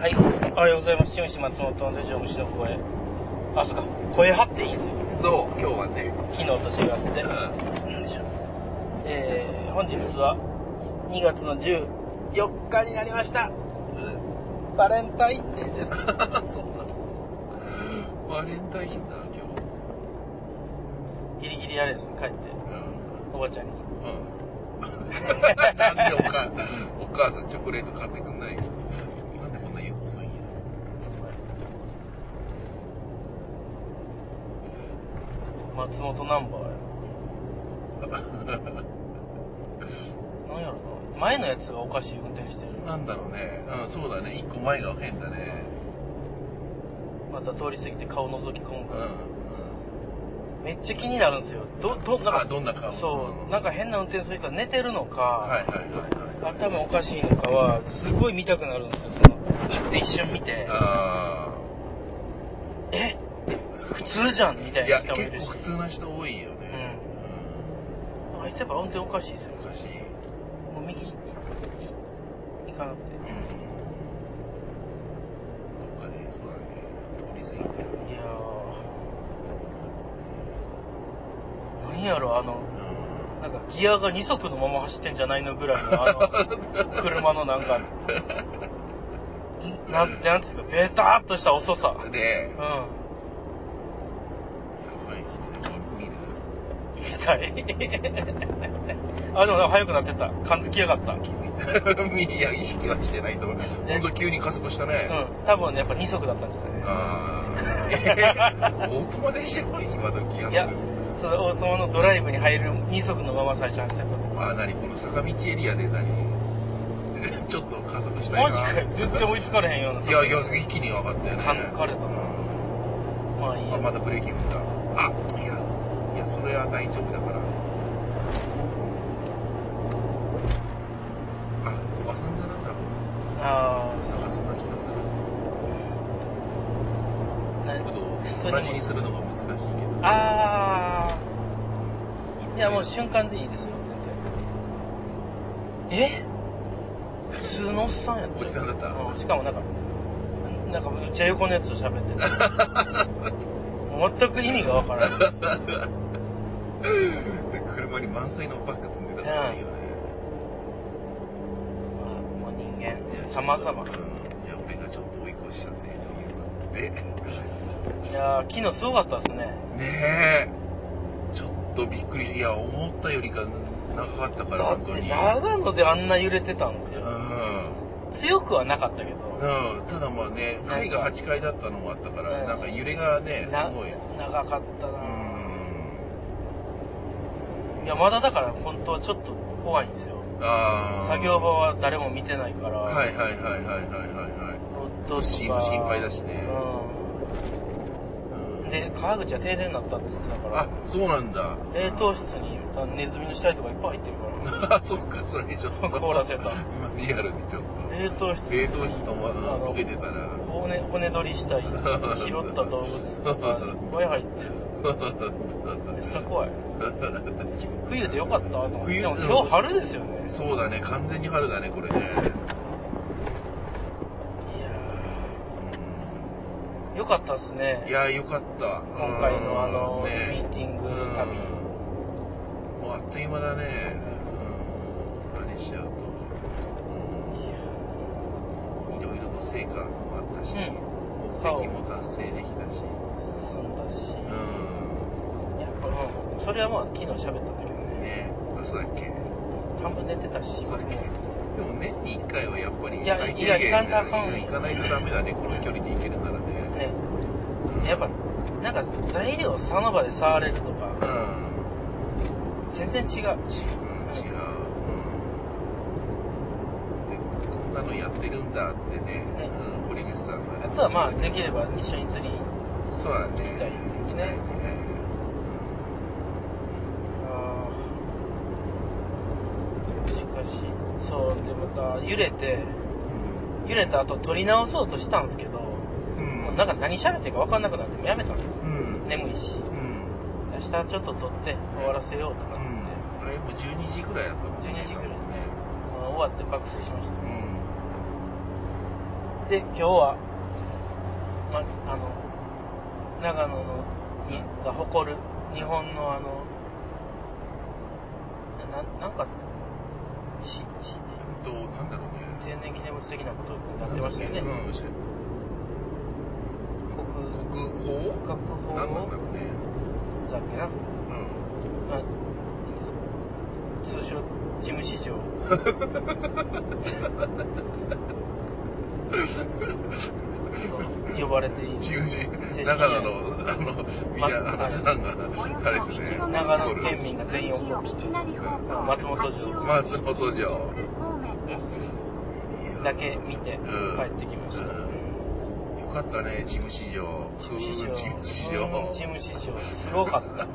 はい。おはようございます。新吉松本の手錠虫の声。あ、そっか。声張っていいんですよ。どう今日はね。昨日と違って。うよいしょえー、本日は2月の14日になりました。ん。バレンタインデーです。そうなの。バレンタインだ、今ギリギリあれですね、帰って、日。おばちゃんに。うん。うん。なんでお母お母さんチョコレート買ってくんないのなんでこんな言う遅いんや。松本ナンバーや。なんやろな。前のやつがおかしい運転してる。なんだろうね。うん、そうだね。一個前が変だね。また通り過ぎて顔覗き込むうん。から。うん。めっちゃ気になるんですよ。ど、ど、なんか、あどんな顔？そうう、んなんか変な運転する人は寝てるのか、はいはいはいはい。頭おかしいのかは、すごい見たくなるんですよ。その、パッて一瞬見て、あえ？普通じゃんみたあ。いな人もいるし。構普通な人多いよね。あいつやっぱ運転おかしいですようん。。おかしい。もう右、いい行かなくて。うん。どっかで、そうだね。通り過ぎてる。いやー、なんやろ、あの、うん。なんかギアが2速のまま走ってんじゃないのぐらいの、あの、車のなんか、んなんてなんですか、ベターっとした遅さ。で、うん。はい、見る見たい。あ、でもなんか速くなってた。感づきやがった。うん。気づいた。見いや、意識はしてないと思う。ほんと急に加速したね。多分ね、やっぱ2速だったんじゃない？ああ。オートマでしょ？今時やいや、その大相撲のドライブに入る2速のまま最初走ってた。あ、なにこの坂道エリアで何？ちょっと加速したいな。マジかよ。全然追いつかれへんような。いやいや、一気に上がったよね。感づかれたなうんまあいいや。あ、まだブレーキ踏んだ。それは大丈夫だから。あ、おばさんだな、多分。あなんかそんな気がする。速度を同じにするのが難しいけど。ー。あー。いや、もう瞬間でいいですよ、全然。え？普通のおっさんやったよおじさんだった？うんしかもなんか、なんかめっちゃ横のやつと喋ってた。全く意味がわからない。車に満載のバッグ積んでたからいいよね。まあ、もう人間、様々。うん。いや、俺がちょっと追い越したせいで。いやー、昨日すごかったですね。ねえ。ちょっとびっくり。いや、思ったよりか長かったから、だって本当に。長野であんな揺れてたんですよ。う強くはなかったけど。ん。うん。ただまあね、階が8階だったのもあったから、うんなんか揺れがね、すなごい。長かったう。なんいや、まだだから本当はちょっと怖いんですよ。ああ。作業場は誰も見てないから。はいはいはいはいはいはいはい。ロッドと心配だしねう。うんんで、川口は停電になったって言ってたからあ、、そうなんだ。冷凍室にネズミの死体とかいっぱい入ってるから。あ、そっか、それちょっと。凍らせた今 リアルにちょっと。冷凍室冷凍室とも溶けてたら。骨骨取りしたい拾った動物とか いっぱい入ってるめっちゃ怖い。冬でよかったと思って。冬でも今日春ですよね。そうだね、完全に春だね、これね。いやー。よかったですね。いやー、よかった。今回のあのうミーティング旅。うん。もうあっという間だね。うん。あれしちゃうと。うん。いろいろと成果もあったし、うん目的も達成できたし。進んだしうやっぱうんそれはまあ昨日喋ったんだけどん。ねねあ、そうだっけ？半分寝てたしそうだっけでも年に1回はやっぱりいやいや限行かないとダメだね、この距離で行けるならね。ねうんやっぱなんか材料その場で触れるとかうん。全然違ううん、違う。うん。で、こんなのやってるんだってね、ねうん、堀とはまあできれば一緒に釣りそうだね。行きたいきたいね。あーしかしそうでまた揺れて揺れた後撮り直そうとしたんですけど、うん。もうなんか何喋ってるか分かんなくなってもうやめたんですようん。眠いしうん。明日ちょっと撮って終わらせようとかっつって、うん。あれもう12時ぐらいだったもんね。12時ぐらいね。まあ終わって爆睡しましたうん。で、今日は、ま、あの、長野のにが誇る日本のあの、ななんか、し、し、うんと、なんだろうね。天然記念物的なことになってましたよね。うん。国、国宝？国宝？なんだろうね。だっけな。うん。まあ、通称、事務市場。と呼ばれている。中の、あの、さんが、あれですね。長野県民が全員怒る。松本城松本城。だけ見てうん帰ってきました。うんよかったね、事務市場。風雲事務市場。うん事務市場、すごかった。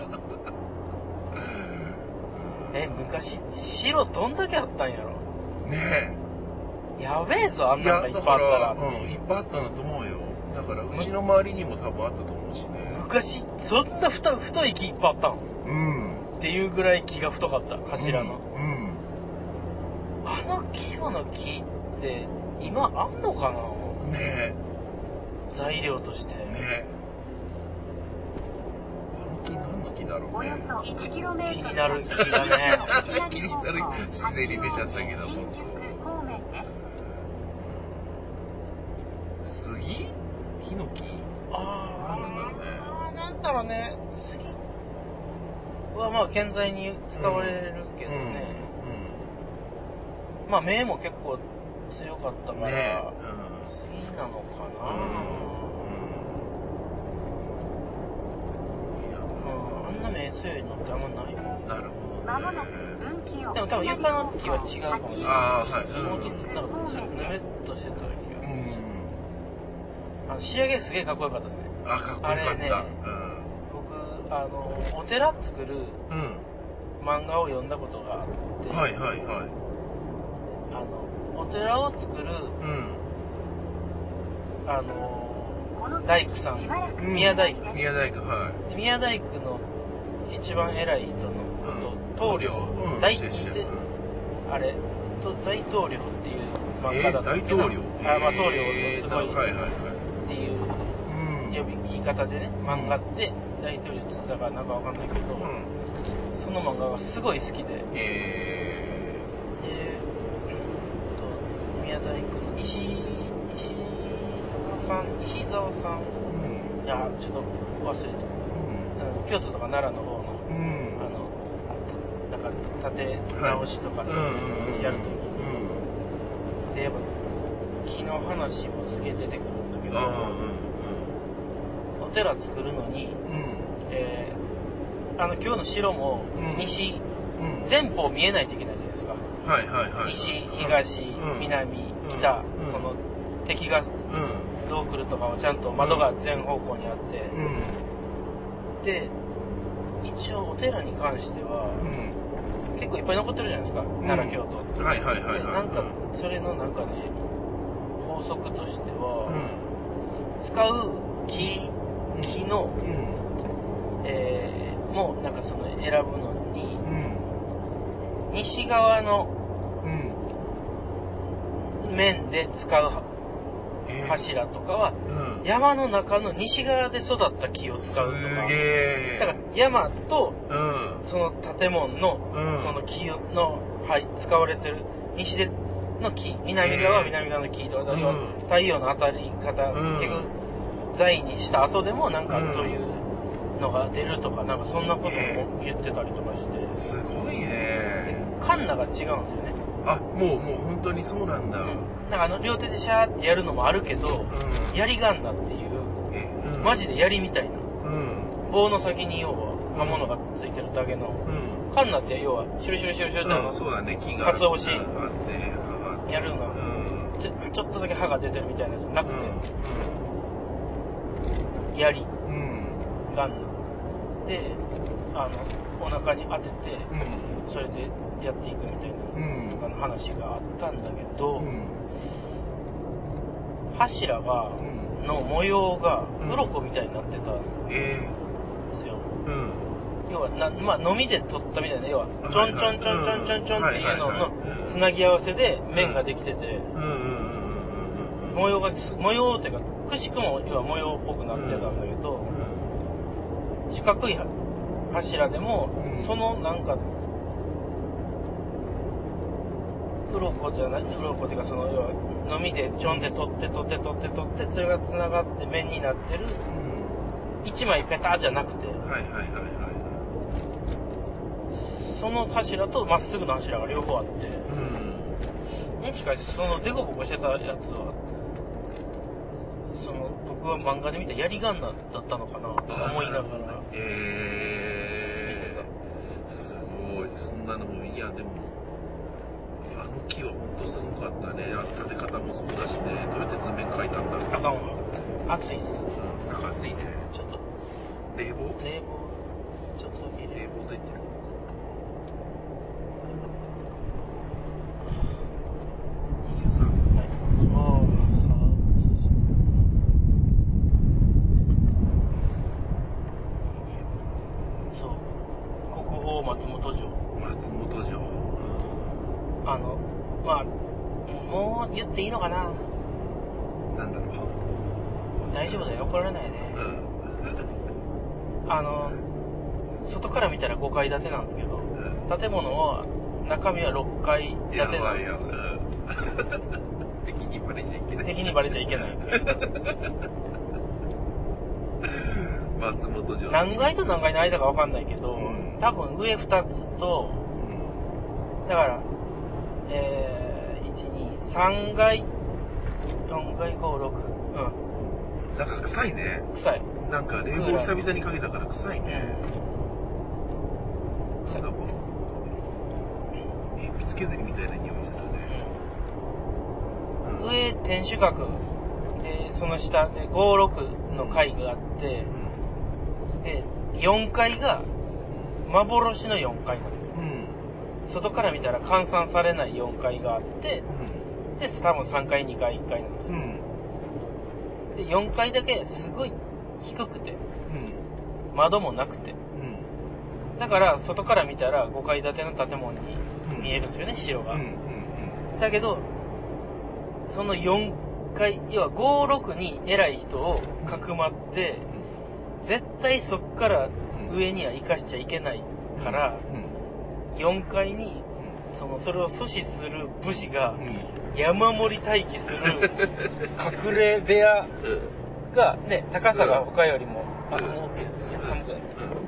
え、昔、白どんだけあったんやろ？ねやべえぞ、あえ。んなんがいっぱいあったら。うん、いっぱいあったんだと思うよ。だから、うちの周りにも多分あったと思うしね。昔、そんな太太い木いっぱいあったの？うん。っていうぐらい木が太かった、柱の。うん。あの規模の木って、今あんのかな？うん。ね材料として。え。ねえ。あの木何の木だろうね。およそ 1km 気になる木だね気になる自然に出ちゃったけど新宿方面です杉ヒノキあなんだろうねあーなんだろうね。杉はまあ建材に使われるけどね。まあ目も結構強かったから、うん。ね杉なのかえ。な、うん。うん。いあんな目強いのってあんまないもん。なるほまもなくどね。分岐をでも多分床の木は違うかもしれないあーはいうんもうちょっとなんかぬめっとしてた気がする。うん。あの仕上げすげえかっこよかったですね。あ、かっこよかった。あれね僕、あの、お寺作るうん。うん。漫画を読んだことがあって、はいはいはい。あの、お寺を作る、うん。あの、大工さん宮大工宮大工、はで宮大工の一番偉い人のこと、うん棟梁、うん大してしてであれと大統領っていう漫えー、画だったっけな大統領あ、まあ、統領えーのすごいはいはい。方でね、漫画で大統領って言ってたからなんかわかんないけど、うん。その漫画がすごい好きで、で、えうんと、宮大工の石井、石井さん、石沢さん、ー。うん。いや、ちょっと忘れて、うん京都とか奈良の方の、うん。うん。あの、なんか建て直しとかうんそういうやるときに、で、やっぱ木の話もすげえ出てくるんだけうん。寺作るのに、うん。うん。えーあの今日の城もうん西、うん。前方見えないといけないじゃないですか。はいはいはい。西、東、うん南、北、うんその敵がうん。どう来るとかもちゃんと窓が全方向にあって、うん。で、一応お寺に関しては、うん。結構いっぱい残ってるじゃないですか、奈良、京都って。はいはいはいはい。でなんか、それのなんかね、法則としてうは、ん。使う木、うん木の、うん。えーもうなんかその選ぶのに、うん。西側のうん。面で使うえー柱とかは、うん。山の中の西側で育った木を使うとか。だから山とうん。その建物のうんその木の、はい、使われてる西での木、南側は南側の木とか、太陽の当たり方、うん結局在にした後でもなんかうんそういうのが出るとか、なんかそんなことも言ってたりとかして、すごいね。カンナが違うんですよね。あ、もう、もう本当にそうなんだ。うんなんかあの両手でシャーってやるのもあるけど、うん。槍ガンナっていう、え、うん。マジで槍みたいな。うん。棒の先に要は刃物がついてるだけの。うん。カンナって要は、シュルシュルシュルシュルってあの、うん、そうだね、木が。鰹節うんあって、あってやるのがうん。ちょちょっとだけ歯が出てるみたいなやつなくて、う槍、ん。うん。ガン。ナ。で、あの、お腹に当てて、うん。それでやっていくみたいな、うん。とかの話があったんだけど、うん。柱が、うん。の模様がうん。鱗みたいになってたんえですよ。要はな、まあ、のみで取ったみたいな、要は、ちょんちょんちょんちょんちょんちょんっていうののつなぎ合わせで面ができてて。模様が模様っていうかくしくも要は模様っぽくなってたんだけど、四角い柱でも、うん。そのなんか鱗じゃない？鱗っていうかその要はのみでちょんで取って取って取って取ってそれがつながって面になってるうん。一枚ペタじゃなくて。はいはいはいはいその柱とまっすぐの柱が両方あって。うん。もしかしてそのデコボコしてたやつはその僕は漫画で見た槍ガンナだったのかなとか思いながら。えー、すごい。そんなのもいやでもあの木は本当すごかったね。あの建て方もそうだしね。どうやって図面描いたんだろう。あかんわ暑いっす。うん。なんか暑いね。ちょっと。冷房？冷房。ちょっと冷房で言ってる23はいああさあそう国宝松本城松本城あのまあもう言っていいのかななんだろ大丈夫だよ怒られないねううんあの外から見たら5階建てなんですけどうん建物は中身は6階建てなんです。うん敵にバレちゃいけない。敵にバレちゃいけないんです松本城。何階と何階の間か分かんないけど、うん。多分上2つとうん。だからえー、123階4階56うん。なんか臭いね。臭い。なんか冷房久々にかけたから臭いね。なんだこみたいな匂いするね。うん。上天守閣。でその下で56の階があってう、ん。で4階が幻の4階なんですよ。うん。外から見たら換算されない4階があってで多分3階2階1階なんですよ。うん。うんで4階だけすごい低くてうん。窓もなくて。うん。だから外から見たら5階建ての建物に見えるんですよね城が、だけどその4階要は56に偉い人をかくまって絶対そっから上には行かしちゃいけないからうん。4階にそのそれを阻止する武士がうん。山盛り待機する 隠れ部屋がね高さが他よりもあうんもう OK ですよ寒くないうん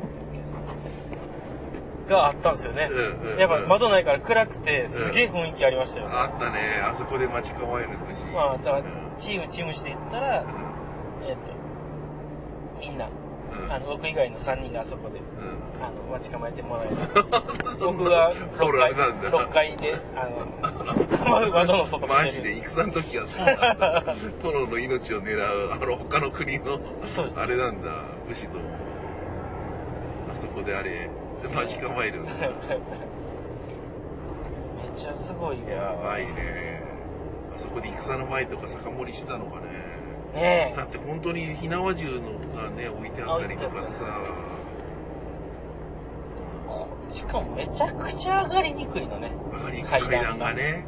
があったんですよね。うんうんやっぱ窓ないから暗くてすげえ雰囲気ありましたよ、あったね。あそこで待ち構える武士まあだからうん。チームチームしていったらうん。えっ、とみんなうん。あの僕以外の3人があそこでうん。あの待ち構えてもらえる 僕がホ6階ラーなんだ。6階であの窓の外マジで戦の時はそうなんだ殿の命を狙うあの他の国のそうです。あれなんだ。武士ともあそこであれ待ち構える。んだめっちゃすごいわやばいね。あそこで戦の前とか酒盛りしてたのかね。ねだって本当に火縄銃のがね置いてあったりとかさ。えしかもめちゃくちゃ上がりにくいのね。上がり階階段が段が。ね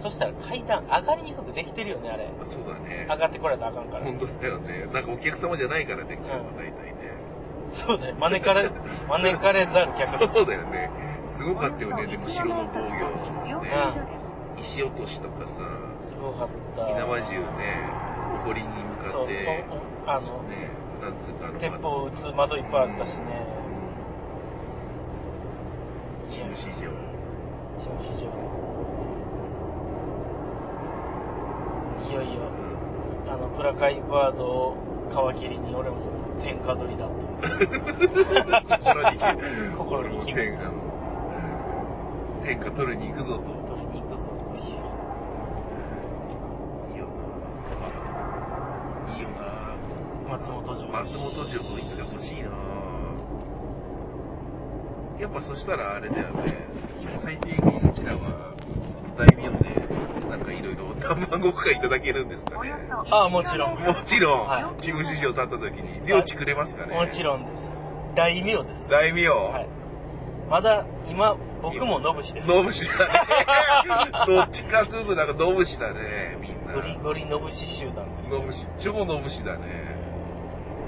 そしたら階段上がりにくくできてるよねあれ。うんそうだね。上がってこられたらあかんから。本当だよね。なんかお客様じゃないからできるのうん大体。ねそうだよ。招かれ招かれざる客そうだよね。すごかったよね。でも城の防御。ね。石落としとかさ。すごかった。火縄銃ね。誇りに向かそうっておおあのね。なんつうかあの鉄砲撃つ窓いっぱいあったしね。うん。チーム市場新市場いよいよあのプラカイバードを皮切りに俺も天下取りだと。心に天下天下取りに行くぞと。取りに行くぞっていういいよな。いいよな松本城松本城といつか欲しいな。やっぱそしたらあれだよね。今最低限うちらは大名何万石かいただけるんですかね。ああもちろん。もちろん、はい。事務市場立った時に領地くれますかね。もちろんです。大名です。大名、はい。まだ今僕も野武士です。野武士だね。どっちかというとなんか野武士だねみんな。ゴリゴリのぶし集団です。のぶし、超のぶしだね。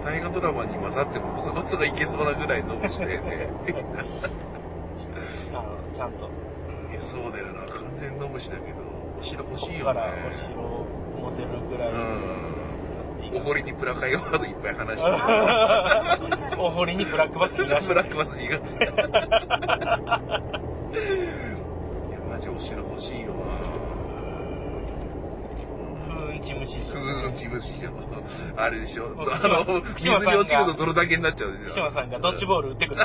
大河ドラマに混ざってもボソボソがいけそうなぐらいのぶしだよね。あの、ちゃんと。いや、そうだよな。完全のぶしだけど、お城欲しいよね。お城を持てるぐらいになっていうん。おか堀にプラカイワードいっぱい話して。お堀にブラックバス逃がして。ブラックバス逃がして。いや、マジお城欲しいよな。風雲地虫城。うん、チムシよ。あれでしょ。あの、水に落ちると泥だけになっちゃうでしょ。福島さんがドッジボール打ってくる。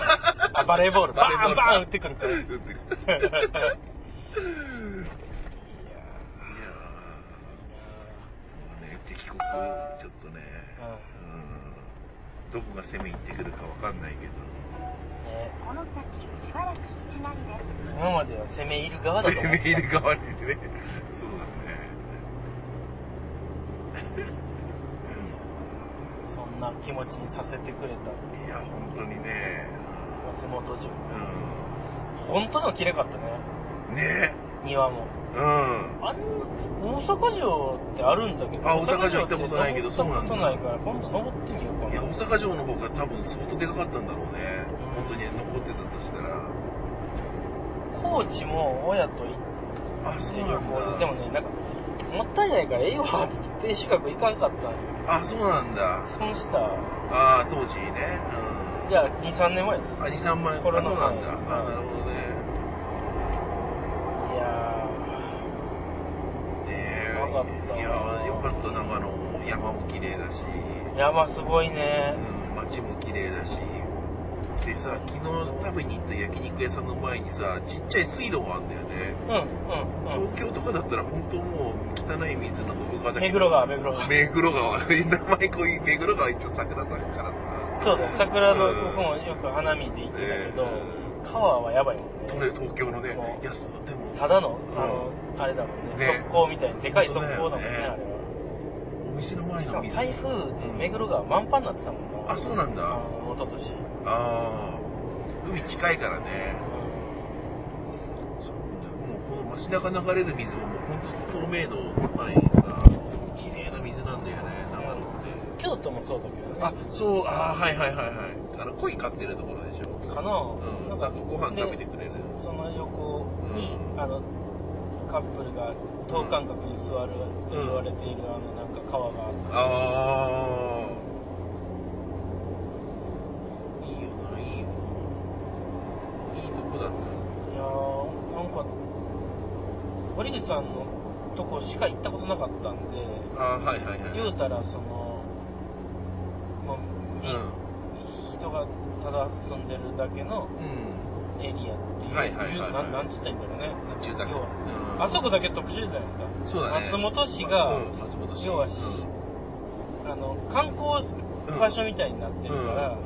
あ、バレーボール、バーンバーン打ってくるから。打ってくる。いやー、もうね、敵国、ちょっとね、うん、どこが攻め入ってくるかわかんないけど。ねこの先しばらく道なりです今までは攻め入る側だと攻め思ってた入る側にね。そうだね。そんな気持ちにさせてくれたいや、本当にね。松本城。う本当の綺麗かったね。ん。ね庭も。うん。あん大阪城ってあるんだけど。あ大阪城行ったことないけどそうなんだ行ったことないから、今度登ってみようかいや、な。大阪城の方が多分相当でかかったんだろうね。本当に残ってたとしたら。高知も親と行っあ、そうなんだ。行で。でもね、なんか、もったいないからええわっつって天守閣行かんかったんよあ、そうなんだ。損した。ああ、当時ね。うん。いや、2、3年前です。あ、2、3万円。コロナあそうなんだ。前あなるほどね。いやねよかったいや、よかった。長野、山も綺麗だし、ー、山すごいね。うん、街も綺麗だし。でさ、昨日食べに行った焼肉屋さんの前にさ、ちっちゃい水路があるんだよね。うん、うん、うん。東京とかだったら本当もう汚い水の飛ぶ川だけど目黒川、目黒川。目黒川。名前こういう目黒川一応桜さんからさ。そうだよ、桜のうん僕もよく花見で行ってたけど、ね川はやばいもんね。東京のねも、ういや、すでも、ただの、うんあの、あれだもんね、ね側溝みたいな、でかい側溝だもんね、ねあれは。お店の前しかもの水。台風で目黒川満帆になってたもんな。あそうなんだあの、一昨年。ああ、海近いからね。そうもうこの街中流れる水ももう本当透明度高いさ、綺麗な水なんだよね、長野って。京都もそうだけどね。あ、そう、ああ、はいはいはいはい。あの、鯉飼ってるところでしょ。かな、うん。なんかご飯食べてでくれる。その横に、うんあの、カップルが等間隔に座ると言われている、あの、なんか川があって、ああ。いいよな、いいよな。いいとこだった。いやー、なんか、堀口さんのとこしか行ったことなかったんで、ああ、はいはいはい。言うたら、その、もう、み人がただ住んでるだけのうん。エリアっていう、はいはいはいはいなんなんつったらいいんだろうね。住宅。要はうんあそこだけ特殊じゃないですか。そうだね。松本市が、うん松本市。要はしあの、観光場所みたいになってるから、う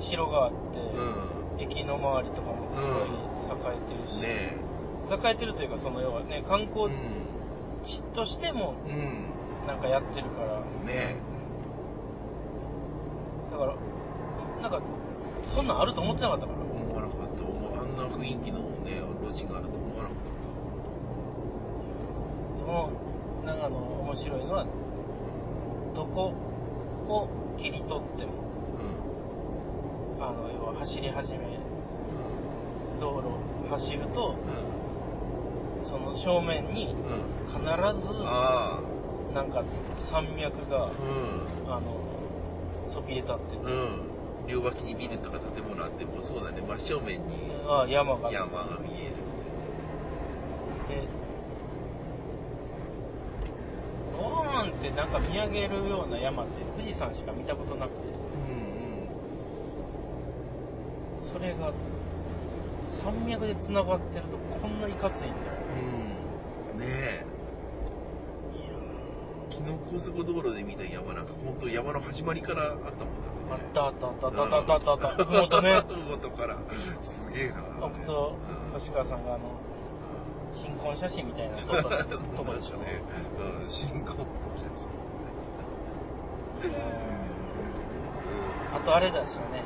城があって、ん。うん。駅の周りとかもすごい栄えてるし、ねえ。栄えてるというか、その要はね、観光う地としてもん。うん。なんかやってるから、ねだから、なんか、そんなんあると思ってなかったから。思わなかった。思うあんな雰囲気のね、路地があると思わなかっでも、長野面白いのは、どこを切り取っても、た。あの、要は走り始め、道路走ると、うん。その正面に。必ず、なんか山脈があ。、うん。あの、そびえ立ってて、うん。両脇にビルとか建物あってもそうだね、真正面にああ山が。山が見える。で、ドーンってなんか見上げるような山って富士山しか見たことなくて、うんそれが山脈で繋がってるとこんないかついんだよ。うん。うん。ねえ。昨日高速道路で見た山なんか本当山の始まりからあったもんね。あったあったあったあったあったあったあった。ふもとね。ふもとから。すげえな。僕と星川さんがあの、新婚写真みたいなの撮ったとこでしょ。ね。うん、新婚写真。あとあれだしたね。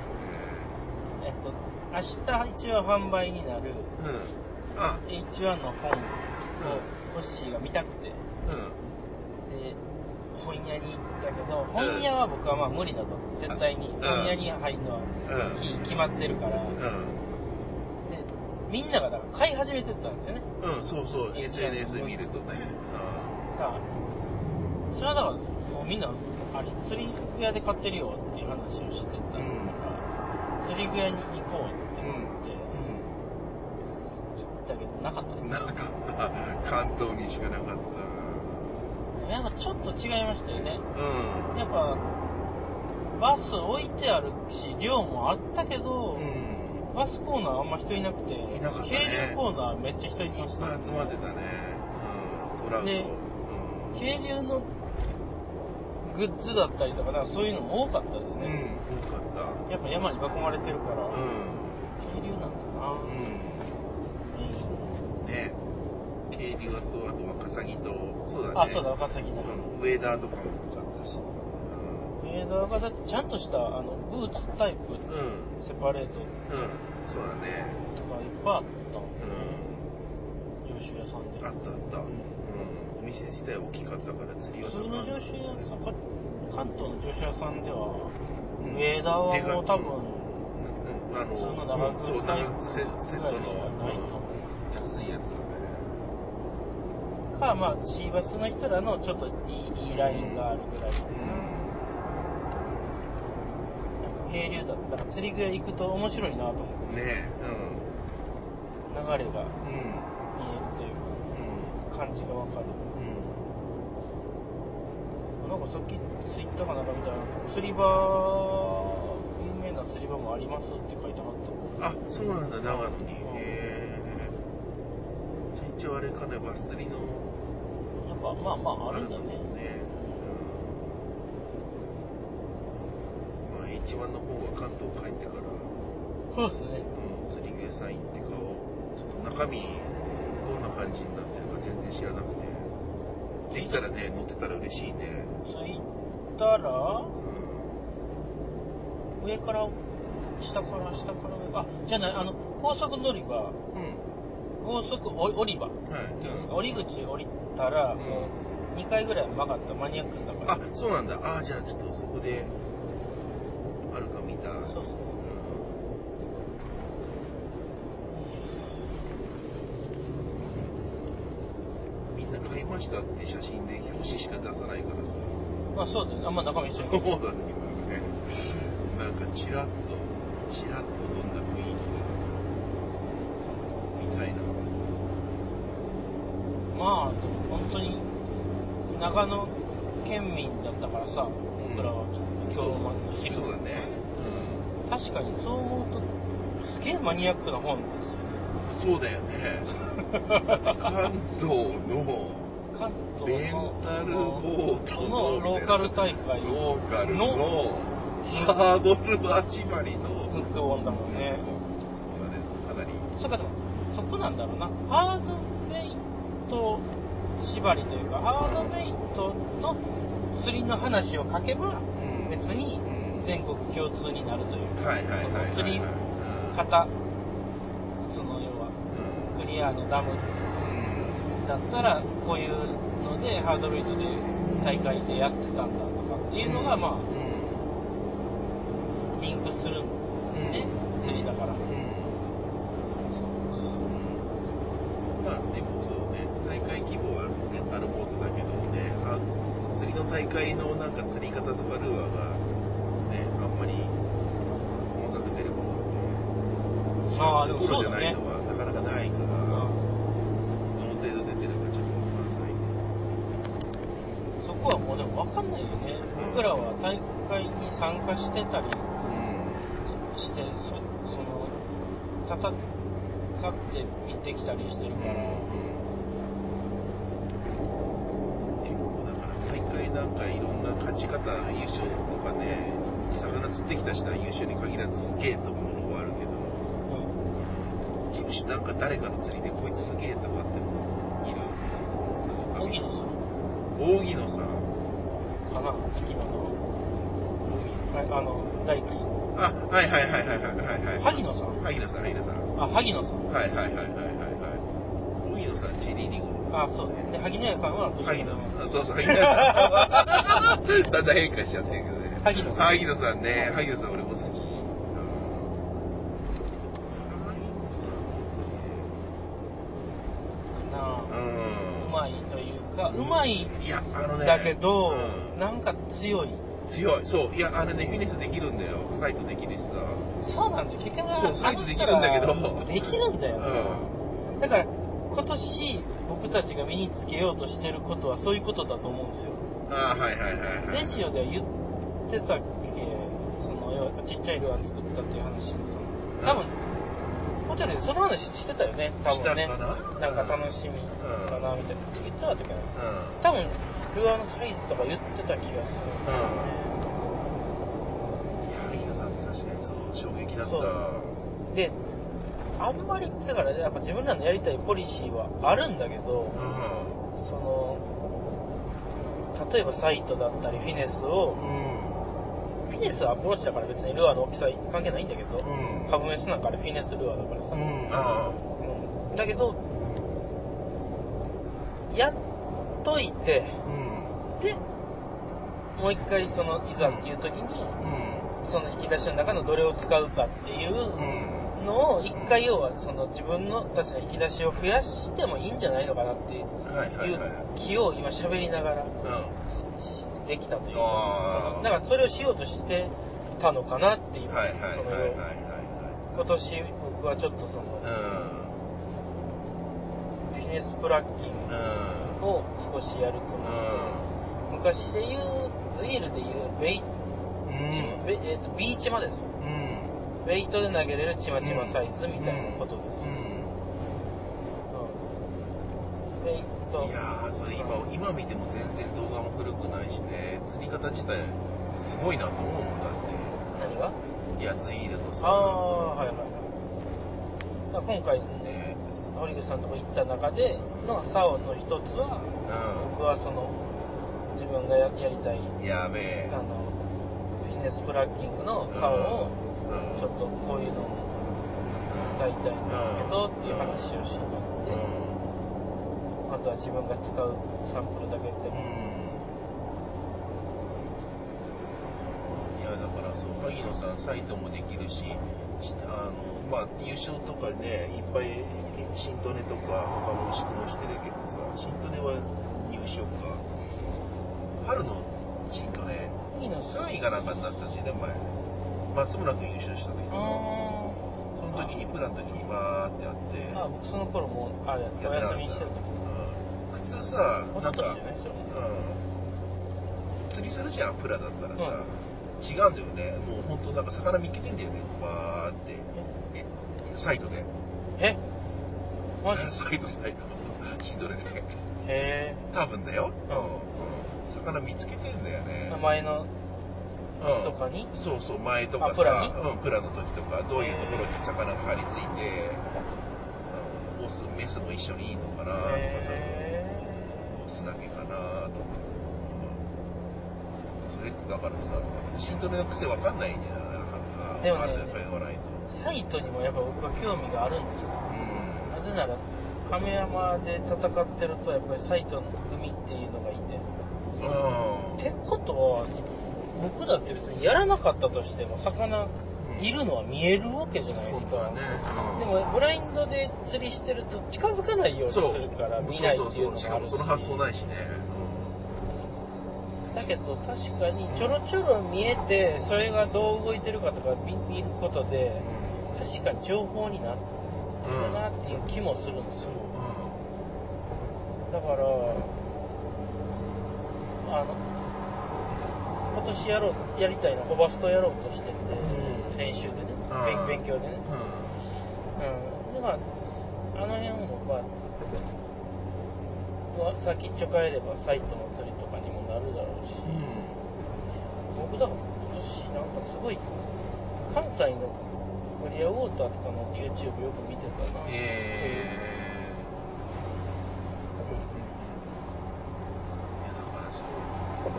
えっと、明日一応販売になるうん。あ、H1 の本をホッシーが見たくて、う屋に行ったけど、本屋は僕はまあ無理だと。絶対に。本屋に入るのはうん。日決まってるから。みんながだから買い始めてたんですよね。ん。うん、そうそう。SNS 見るとね。だから、それはだから、もうみんな、あれ、釣り具屋で買ってるよっていう話をしてたから、釣り具屋に行こうってうん。思って、行ったけどなかったですうん。ねな。かった。関東にしかなかった。やっぱちょっと違いましたよね。うやっぱ、バス置いてあるし、量もあったけど、ん。うん。バスコーナーあんま人いなくて、いなかったね軽流コーナーめっちゃ人いました。いっぱい集まってたね。うん。トラウト。でうん。軽流のグッズだったりとか、なんかそういうのも多かったですうん、ね。多かった。やっぱ山に囲まれてるから、う軽流なんだな、ん。うん。ね。渓流あと、あとワカサギと、そうだね。あ、そうだ、ワカサギだ。うん。ウェーダーとかも多かったし。メーダーがだってちゃんとしたあのブーツタイプ、うん。うん。セパレートうん。そうだね。とかいっぱいあったのうん。上州屋さんで。あったあった。うん。お店自体大きかったから釣りは普通の上州屋さん、か関東の上州屋さんでは、うんウェーダーはもう多分、うんあの、普通の長うんそう、長靴セセットの、プぐらいしかないと思うん安いやつだね。う。か、まあ、シーバスの人らのちょっといいいいラインがあるぐらいかな。渓流だったら釣り具屋行くと面白いなと思って、うん。ねえ。流れが見える。といううん。か、感じがわかる。なんかさっきツイッターかなんか見たら、釣り場、有名な釣り場もありますって書いてあった。あ、そうなんだ、長野に。うんへえ。じゃあ一応あれかね、バス釣りの、やっぱ、まあまああるんだね。ね。うん。まあ、H1 の方は関東帰ってから、そうですね。うん、釣り具屋さん行って顔、ちょっと中身、どんな感じになってるか全然知らなくて。できたらね、乗ってたら嬉しいね。着いたら、う上から、下から、下から上あ、じゃない、あの、高速乗り場、ん。うん。高速お降り場っはい。ていうんですか、降り口降りたら、もう2回ぐらい曲がったマニアックスだから。あ、そうなんだ。あ、じゃあちょっとそこで、あるか見た。そうそう。うんみんな買いましたって写真で表紙しか出さないからさ。まあそうだよね。あんま中身一緒 そうに。だね。なんかチラッと、チラッとどんな雰囲気か、みたいな。まあ、本当に、長野県民だったからさ、僕らは今日の昼。そうだね。確かにそう思うと、すげえマニアックな本ですよね。うん。そうだよね。関東の関東のレンタルボートののローカル大会ローカルののハードル足張りのムックオンだもんね。そうだね、かなり。そうかでも、そこなんだろうな。ハードト縛りというか、ハードメイトの釣りの話を書けば、うん。別にうん。全国共通になるという。か、はいはいはいはいはい。その釣りうん方、その要は、うん。クリアのダムだったら、こういうので、ハードメイトで大会でやってたんだとかっていうのが、まあ、リンクする。んね、釣りだから。うんまあでもそうね、大会規模はレンタルボートだけどね、は釣りの大会のなんか釣り方とかルアーがね、あんまり細かく出ることって、知らないプロじゃないのはなかなかないから、どの程度出てるかちょっとわからないけど。そこはもうでも分かんないよね。僕らは大会に参加してたりして、そその、戦って見てきたりしてるから、結構だから大会なんかいろんな勝ち方優勝とかね魚釣ってきた人は優勝に限らずすげえと思ううん事務所なんか誰かの釣りでこいつすげえとかっているすご野さん扇野さんかな、好きなの扇は。はい、あの、ライクス。野あはいはいはいはいはいはいはい萩野さん萩野さん萩野さんあ、萩野さん。はいはいはいはいはいはい荻野さんチェリーリングあ、そうね。で、萩野屋さんは萩野の。さんそうそう 萩野さん だんだん変化しちゃってるけどね。萩野さん萩野さんね。萩野さん俺も好き。うん。萩野さんなあうん。うまいというか、うまいいや、あのね。だけど、うんなんか強い。強い。そう。いや、あれね、フィニスできるんだよ。サイトできるしさ。そうなんだよ。結局そうサイトできるんだけどあの人らできるんだよ。うだから、今年僕たちが身につけようとしてることはそういうことだと思うんですよ。ああ、はいはいはいはい。レジオでは言ってたっけ？その、要はちっちゃいルアー作ったっていう話でさ。多分、ホテルでその話してたよね。多分ね。したかな？なんか楽しみかな、みたいな。言ってた時かな。う多分、ルアーのサイズとか言ってた気がするんだよね。ん。いや、萩野さんって確かにそう、衝撃だった。で、あんまり、だからやっぱ自分らのやりたいポリシーはあるんだけど、うその、例えばサイトだったりフィネスを、ん。うん。フィネスはアプローチだから別にルアーの大きさ関係ないんだけど、うんカブメスなんかあれフィネスルアーだからさ。うんだけど、やっといて。で、もう一回その、いざっていう時に、うその引き出しの中のどれを使うかっていん。ううん。のを、一回要はその自分のたちの引き出しを増やしてもいいんじゃないのかなっていう。気を今喋りながらできたというかそのだからそれをしようとしてたのかなっていう、その今年僕はちょっとそのはい。フィネスプラッキン。グを少しやるつもりで、昔で言うズイールで言うベイうん。チベえーとビーチマですようん。ベイトで投げれるチマチマサイズみたいなことですよ、ううんベイトん。いやー、それ今、今見ても全然動画も古くないしね、釣り方自体、すごいなと思うもんだっ何が？て。いや、ツイールのさ。ああはいはいはいだから今回ね。堀口さんのとこ行った中での竿の一つは僕はその自分がややりたいうん。やべえあ。のフィネスプラッキングの竿をうん。ちょっとこういうのを使いたいんだけどっていう話をしに行ってまずは自分が使うサンプルだけでうん。もいや、だからそう、萩野さん、サイトもできるし、しあの、まあ、優勝とかね、いっぱい、新トネとか、他の牛久もしてるけどさ、新トネは入賞か。春の新トネ、いいのさ3位かなんかになったんだよね、前。松村君優勝した時か。な。あその時に、プラの時にバーってあって、あ僕その頃もうあれやってお休みしてる時うん。普通さ、一なんかうん。釣りするじゃん、プラだったらさ。違うんだよね。もう本当なんか魚見っけてんだよね、バーって。え、サイトで。え？マジ？サイト、サイト。シンドレで。へ多分だよ。うんうん。魚見つけてんだよねえ。前のうんとかに？そうそう、前とかさ、あプラに？うん、プラの時とか、どういうところに魚が張り付いて、うん、オス、メスも一緒にいいのかなとか、多分。へオスだけかなとか、うん、それってだからさ新トレの癖わかんないんだよなでもねあれで通わないと。えサイトにもやっぱ僕は興味があるんです。うなぜなら亀山で戦ってるとやっぱりサイトの組っていうのがいて。んってことは僕だって別にやらなかったとしても魚いるのは見えるわけじゃないですか、ね、うん。でもブラインドで釣りしてると近づかないようにするから見そないう。そうそうしっていうのがあるかもその発想ないしね、だけど確かにちょろちょろ見えてそれがどう動いてるかとか見見ることでうん。確かに情報になってるなっていう気もするんですよ、うだからあの今年やろうやりたいのホバストやろうとしてて、ん。練習でね勉勉強でね。ん。うん。でまああの辺もまあまあ先っちょ変えればサイトの釣りとかにもなるだろうし、うん。僕だから今年なんかすごい関西のクリアウォーターとかの YouTube よく見てたな、えー。いやだからそう、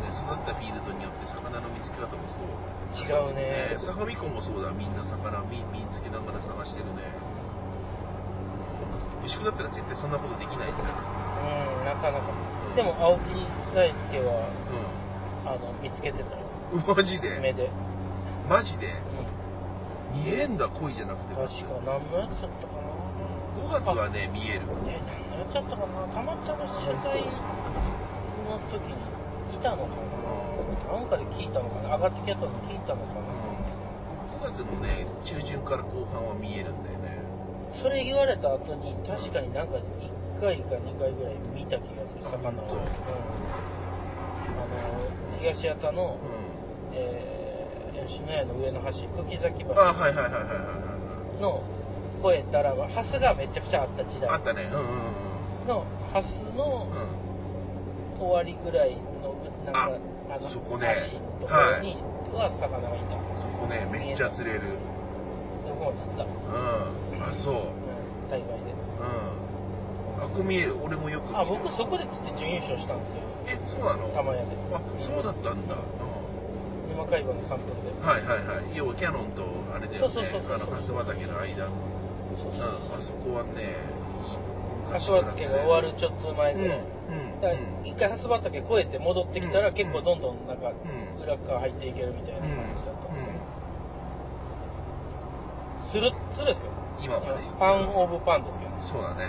ね、育ったフィールドによって魚の見つけ方もそう。違うね。相模湖もそうだみんな魚見見つけながら探してるね。うん。牛久だったら絶対そんなことできないじゃん。うんなかなかでも青木大輔はあの、見つけてた。よ。マジで？目で。マジで？うん。見えんだ恋じゃなくて。確か何のやつだったかな。5月はね見える。え、何のやつだったかな。たまたま取材の時にいたのかな。なんかで聞いたのかな。上がってきたの聞いたのかな。5月のね中旬から後半は見えるんだよね。それ言われた後に確かになんか1回か2回ぐらい見た気がする。魚を、うん、あ本の東八田の、うえー、吉野家の上の橋茎崎橋んあはいはいはいはいはいはの越えたらハスがめちゃくちゃあった時代。いあったね。うんうんのハスのうんうん。終わりぐらいのなんかあのそこね。橋のところには魚がいた、そこねめっちゃ釣れる。僕も釣った、うん、うんあそう。大会で。うんあこ見える俺もよく見る。あ僕そこで釣って準優勝したんですよ。えそうなの？玉屋であそうだったんだ、う今海馬の3分で。ん、はいはいはい。要はキャノンとあれだよね。そうそうそうそうあの蓮畑の間。のそうう。んあそこはね柏畑が終わるちょっと前うんぐらい、うんだから一回蓮畑越えて戻ってきたらうん結構どんどんなんかうん。裏側入っていけるみたいなうん感じだったんで、うんスルッツルですけど。今までパンオブパンですけどそうだね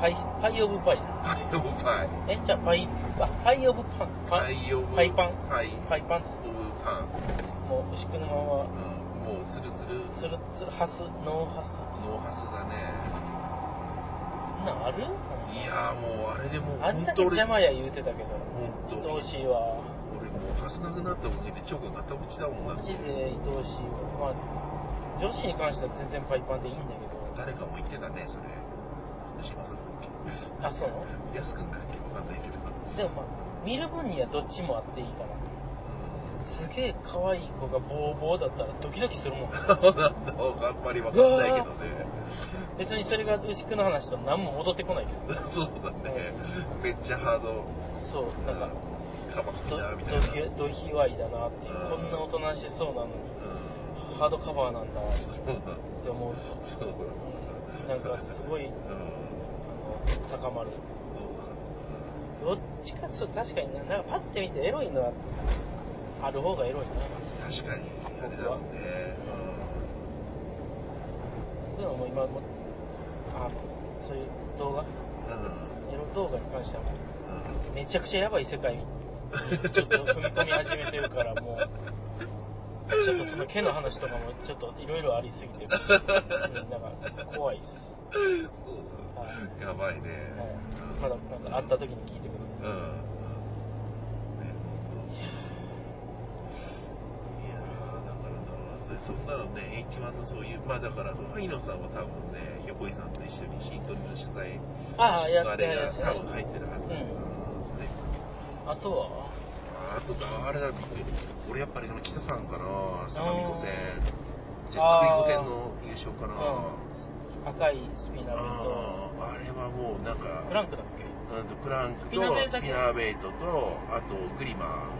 パイパイオブパイパイオブパイえじゃあパイあパイオブパンパパイオブパイパンパイパイパンでオブパンすもう牛久のままうんもうツルツルツルッツルハスノーハスノーハスだねなんあるいやーもうあれでもうあんだけ邪魔や言うてたけど本当愛おしいわ俺もうハスなくなったおかげでチョコ片口だもんだマジで愛おしいわまあ女子に関しては全然パイパンでいいんだけど誰かも言ってたねそれ福島さん あそう？安くんだっけわかんないけど。でもまあ見る分にはどっちもあっていいかなすげえ可愛い子がボーボーだったらドキドキするもん。そうなんだ。あんまりわかんないけどね。別にそれが牛久の話と何も戻ってこないけど。そうだね。めっちゃハード。そうなんかカマキどリだみたいな。どどひわいだなっていう。うんこんなおとなしそうなのに。うん。ハードカバーなんだって。思う。そうなんかすごい高まる。どっちかっつうと確かにな。なんかパッて見てエロいのはある方がエロいな。確かに。あれだもんねでももう今もあのそういう動画。うん。うんエロ動画に関してはもうん。うめちゃくちゃやばい世界にちょっと踏み込み始めてるからもうちょっとその毛の話とかもちょっといろいろありすぎて、うん、なんか怖いっす、そうやばいね。はい。うん。まだなんか会った時に聞いてください、うんうん。ね本当いやーだからなそんなのね H1 のそういうまあだから萩野さんは多分ね横井さんと一緒に新取りの取材あれが多分入ってるはずだうんうん。それ。あとは？あとだあれだ俺やっぱり北さんかな相模湖線じゃ津久井湖線の優勝かな赤いスピナーとあーあれはもうなんかクランクだっけ？うんとクランクスピナーベイとだピナーベイトとあとグリマ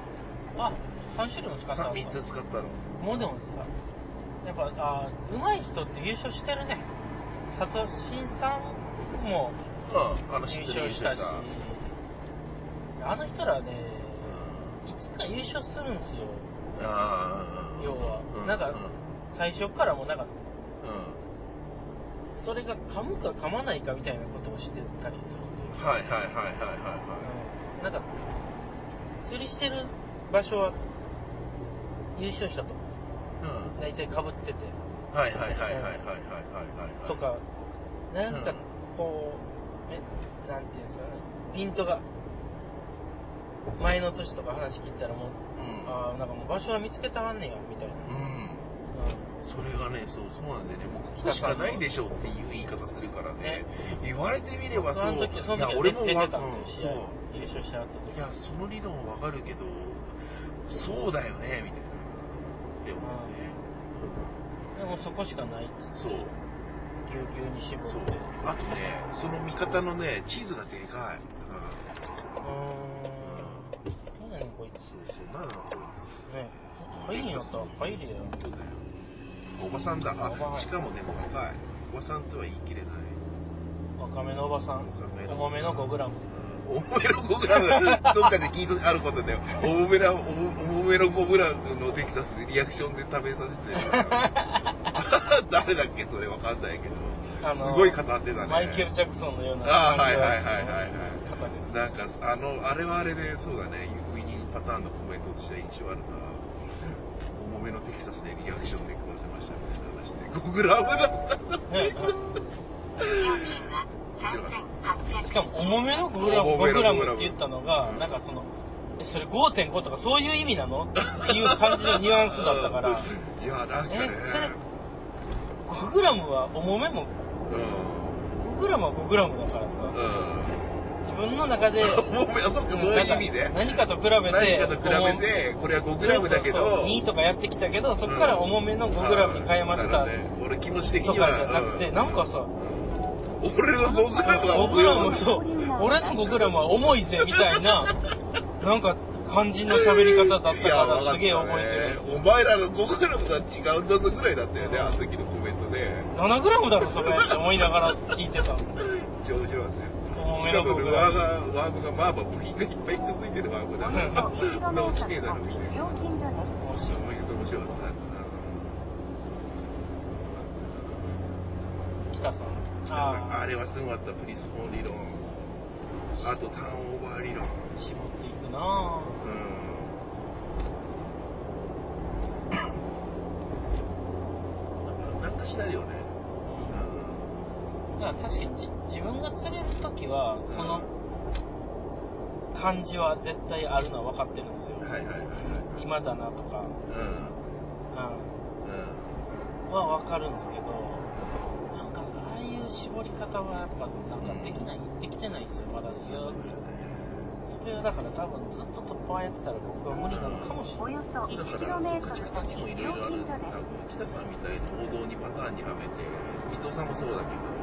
あ3種類も使ったーん3つ使ったの。もうでもさやっぱあー上手い人って優勝してるね。佐藤慎さんもうんあの優シンプルに勝した。しあの人らねうん。いつか優勝するんですよ。ああ要は。うなんかうん最初からもうなんかうそれが噛むか噛まないかみたいなことをしてたりするはいはいはいはいはいはうんなんか釣りしてる場所は優勝したと。いうん。大体かぶってて。はいはいはいはいはいはいはいはい。とかなんかうんこう、ね、なんていうんですかね。ピントが。前の年とか話聞いたらもう、うん。ああなんかもう場所は見つけたはんねやみたいな、うん。うそれがねそうそうなんだよね。もうここしかないでしょっていう言い方するからね。ね。言われてみればん、そそうの時その時はいや俺も出わてたんですよ、う優勝しなかったいやその理論はわかるけどそうだよねみたいな。でもね。でもそこしかないっつって。そう。ぎゅうぎゅうに絞って。そう。あとねその見方のね地図がでかい、うん。うーん。何やねんこいつ。そうそうなんだこいつ。ね。入りになったら入れよ本当だよおばさんだ。あしかもでも若い。おばさんとは言い切れない。若めのおばさん。若めの。重めの 5g うん。重めの5グラム、どっかで聞いたあることで、重めな、重重めの5グラムのテキサスでリアクションで食べさせて。る。誰だっけ？それわかんないけど。すごい語ってたね。マイケル・ジャクソンのようなああ、はいはいはいはいはい。なんか、あの、あれはあれで、そうだね、ウィニングパターンのコメントとしては印象あるな。重めのテキサスでリアクションで食わせましたみたいな話で、5グラムだった。ね料金は3800円。しかも重めの5グラム重めの5グラム5グラムって言ったのが、うんなんかその、え、それ5.5とかそういう意味なの？っていう感じのニュアンスだったから、いや、なんかね。え、それ、5グラムは重めも、うん。5グラムは5グラムだからさ、分の中で、ん。重め、あ、そっか、そういう意味で。何かと比べて、何かと比べて、これは5グラムだけど、そうそう2とかやってきたけど、そこから重めの5グラムに変えましたね俺気持ち的とには。かじゃなくて、うなんかさ、俺の5グラムは5グラム、そう、俺の5グラムは重いぜ、みたいな、なんか感じの喋り方だったから、すげえ覚えてる。およ。前らの5グラムが違うんだぞぐらいだったよね、あの時のコメントで。7グラムだろ、それって思いながら聞いてた。超面白かったよ。重めの5しかもルグラム。アーが、ワームがまあまあ部品がいっぱいくっついてるワームだから、そんな落ちねえだろみたいな。面白いそういうと面白かったな。北さん。ああれはすごかった、プリスポン理論。あとターンオーバー理論。絞っていくなぁ。うん。なんかしないよね。だから確かにじ自分が釣れるときは、その感じは絶対あるのは分かってるんですよ。はいはいはいはい。今だなとか、うん。ううん。ん、は分かるんですけど、なんかああいう絞り方はやっぱなんかできない、できてないんですよ、まだずっと。それはだから多分ずっと突破やってたら僕は無理なのかもしれない。およそだから、そっ 1km か、近にもいろいろある。多。分、北さんみたいな王道にパターンにはめて、三尾さんもそうだけど、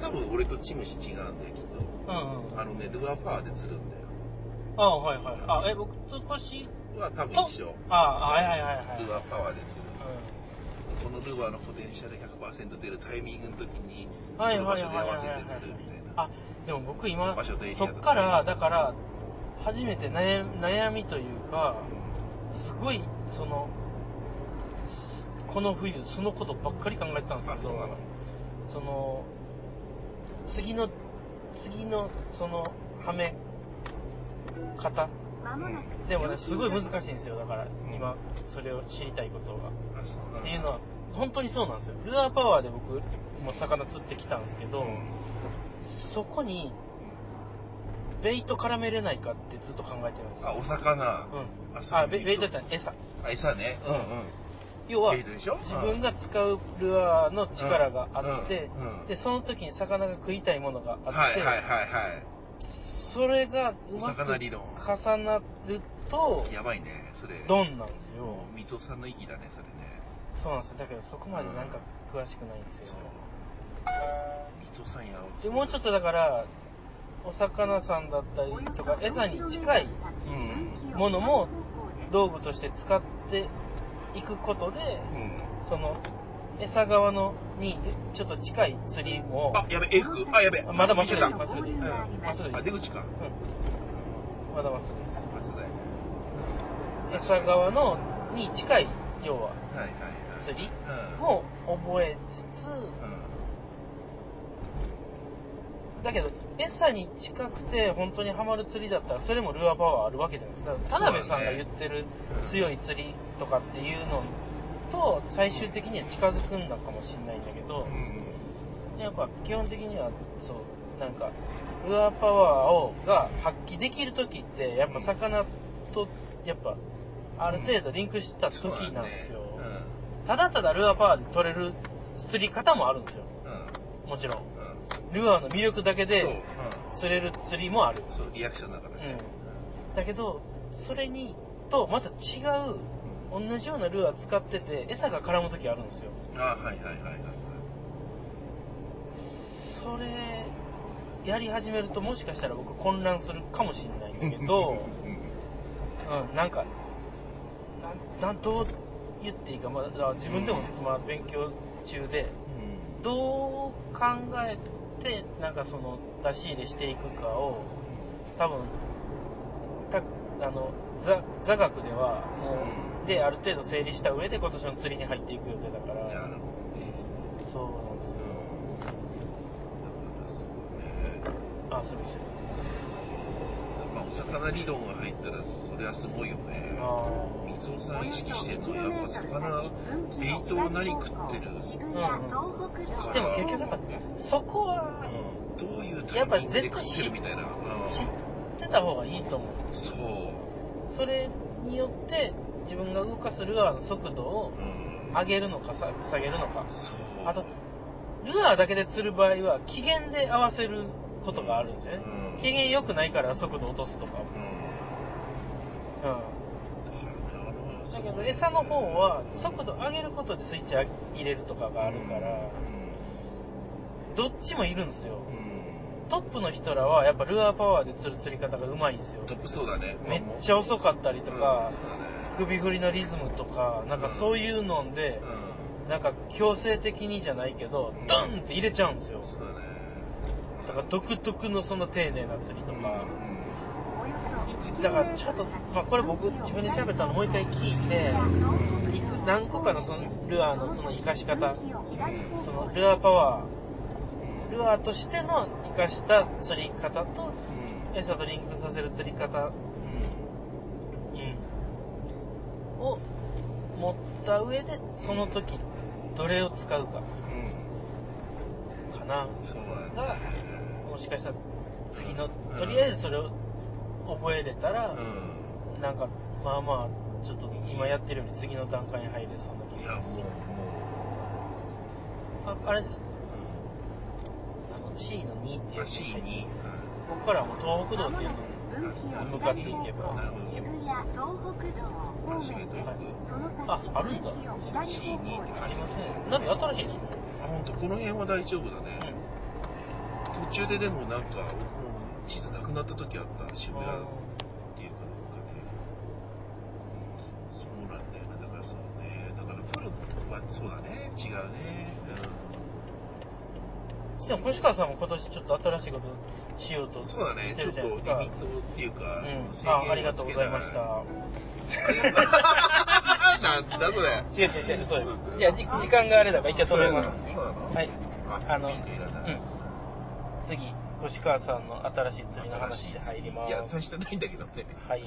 多分俺とチムシ違うんだよ、きっと。うん。うんうん。あのね、ルアーパワーで釣るんだよ。ああ、はいはい。あ、え、僕と腰は多分一緒。ああ、はいはいはいはい。ルアーパワーで釣る。うこのルアーのポテンシャル100%出るタイミングの時に、ん。はいその場所で合わせて釣るみたいな。あ、でも僕今そっから、だから、初めて悩悩みというか、うすごい、その、この冬、そのことばっかり考えてたんですけどその、その、次の、次の、その、はめ方？でもね、すごい難しいんですよ。だから、ん今、それを知りたいことが。っていうのは、本当にそうなんですよ。ルアーパワーで僕、もう魚釣ってきたんですけど、うんそこに、ベイト絡めれないかってずっと考えてるんですよ。あ、お魚。うん。あベイトじゃない、餌。あ、餌ね。うんうん。要は、自分が使うルアーの力があって、で、その時に魚が食いたいものがあって、はいはいはいはそれがうまく。重なると、やばいね、それ。ドンなんですよ。もう、水戸さんの息だね、それね。そうなんですよ。だけどそこまでなんか詳しくないんですよ。。水戸さんや。で、もうちょっとだから、お魚さんだったりとか、餌に近いうんものも道具として使っていくことで、うん。その、餌側のにちょっと近い釣りも、あ、やべ、服。あ、やべ。あまだまっすぐまっすぐでいいまっすぐでいい出口か。うん。まだまっすぐです。松田やね。餌側のに近い、要は、はいはいはい。釣りうん。も覚えつつ、うん。だけど、餌に近くて本当にハマる釣りだったら、それもルアーパワーあるわけじゃないですか。田辺さんが言ってる強い釣りとかっていうのと、最終的には近づくんだかもしれないんだけどう、ん。やっぱ基本的には、そう、なんか、ルアーパワーをが発揮できる時って、やっぱ魚と、やっぱ、ある程度リンクした時なんですよ。ただただルアーパワーで取れる釣り方もあるんですよ。もちろん。うん。ルアーの魅力だけそう。でうん。釣れる釣りもある。そう、リアクションだからね。だけど、それに、と、また違う、同じようなルアー使ってて、餌が絡む時あるんですよ。あはいはいはいはいはい。それ、やり始めるともしかしたら僕混乱するかもしれないんだけど、うんうん、なんか、なん、なんどう言っていいか、まあ、自分でも今勉強中で、うんどう考えってなんかその出し入れしていくかを多分たあの座座学ではもうである程度整理した上で今年の釣りに入っていく予定だからなるほどね。そうなんですようん。だからそうね。あすぐすぐまあ、お魚理論が入ったら、そりゃすごいよね。あ水尾さん意識してるのは、やっぱ魚、ベイトを何食ってるあでも結局やっぱそこはうん。どういうタやっぱイミングで食ってるみたいな。うん知ってた方がいいと思うんですよそう。それによって自分が動かすルアーの速度をうん。上げるのかさ下げるのかそう。あとルアーだけで釣る場合は期限で合わせることがあるんですよねうん期限良くないから速度落とすとかうん。けど餌の方は速度上げることでスイッチ入れるとかがあるからどっちもいるんですようん。トップの人らはやっぱルアーパワーで釣る釣り方がうまいんですよトップそうだね。めっちゃ遅かったりとか。首振りのリズムとかなんかそういうのでうん。なんか強制的にじゃないけどドンって入れちゃうんですよだから独特のその丁寧な釣りとうんかだからちょっとまあこれ僕自分で調べたのもう一回聞いていく何個かのそのルアーのその活かし方そのルアーパワールアーとしての活かした釣り方とうん。餌とリンクさせる釣り方、うん、を持った上でその時どれを使うかうん。かながね。もしかしたら次のとりあえずそれを覚えれたらうん。なんかまあまあちょっと今やってるより次の段階に入れそうな気がいや、もう、もああれです。ねう、あの C の2っていううん。C に、ここからはもう東北道っていうのに向かっていけば。ああるんだ。右を左 C 方向にってありますね。うんナビ新しいんですよあ、ほんと、この辺は大丈夫だね。途中ででもなんか、地図なくなった時あった。渋谷っていうかどっかで。そうなんだよね。だからそうね。だからプロはそうだね。違うね。でも越川さんも今年ちょっと新しいことしようとうん。そうだね。ちょっとリミットっていうか、うんあありがとうございました なんだそれ。違う違う違うそうですじゃあじ時間があれだから一回止めますそうなのはいあの。うん次越川さんの新しい釣りの話で入りますいや、大してないんだけどね。はい